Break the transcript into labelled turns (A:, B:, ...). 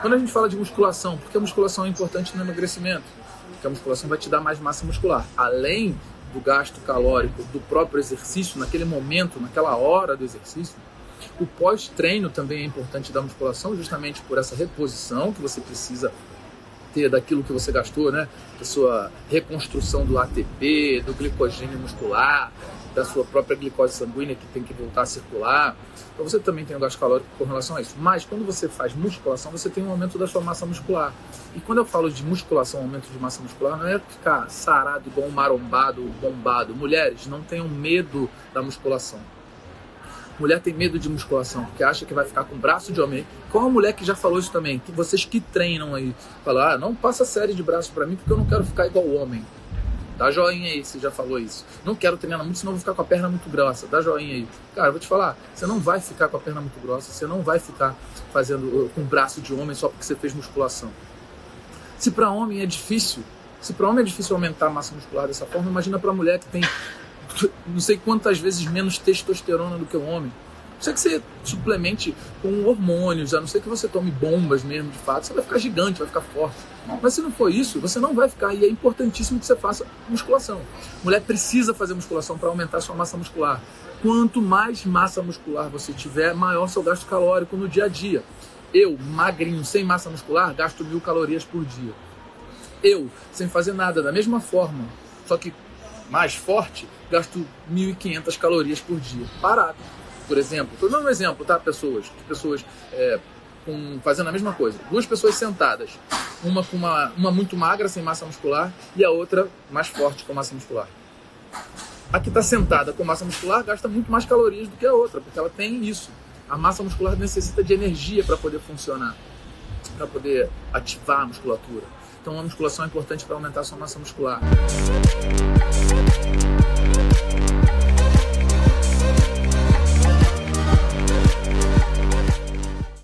A: Quando a gente fala de musculação, por que a musculação é importante no emagrecimento? Porque a musculação vai te dar mais massa muscular. Além do gasto calórico do próprio exercício, naquele momento, naquela hora do exercício, o pós-treino também é importante da musculação, justamente por essa reposição que você precisa ter daquilo que você gastou, né? Da sua reconstrução do ATP, do glicogênio muscular, da sua própria glicose sanguínea que tem que voltar a circular. Então você também tem um gasto calórico com relação a isso. Mas quando você faz musculação, você tem um aumento da sua massa muscular. E quando eu falo de musculação, aumento de massa muscular, não é ficar sarado igual um marombado, bombado. Mulheres, não tenham medo da musculação. Mulher tem medo de musculação, porque acha que vai ficar com braço de homem. Qual a mulher que já falou isso também? Que vocês que treinam aí, falam, ah, não passa série de braços para mim porque eu não quero ficar igual homem. Dá joinha aí, você já falou isso. Não quero treinar muito, senão vou ficar com a perna muito grossa. Dá joinha aí. Cara, vou te falar, você não vai ficar com a perna muito grossa, você não vai ficar fazendo uh, com braço de homem só porque você fez musculação. Se para homem é difícil, se para homem é difícil aumentar a massa muscular dessa forma, imagina para mulher que tem não sei quantas vezes menos testosterona do que o homem. Não ser que você suplemente com hormônios, a não ser que você tome bombas mesmo, de fato, você vai ficar gigante, vai ficar forte. Mas se não for isso, você não vai ficar. E é importantíssimo que você faça musculação. Mulher precisa fazer musculação para aumentar sua massa muscular. Quanto mais massa muscular você tiver, maior seu gasto calórico no dia a dia. Eu, magrinho, sem massa muscular, gasto mil calorias por dia. Eu, sem fazer nada, da mesma forma, só que mais forte, gasto 1.500 calorias por dia. Parado. Por exemplo, estou dando um exemplo, tá, pessoas? Pessoas é, com, fazendo a mesma coisa. Duas pessoas sentadas. Uma com uma, uma muito magra, sem massa muscular, e a outra mais forte, com massa muscular. A que está sentada com massa muscular gasta muito mais calorias do que a outra, porque ela tem isso. A massa muscular necessita de energia para poder funcionar, para poder ativar a musculatura. Então a musculação é importante para aumentar a sua massa muscular.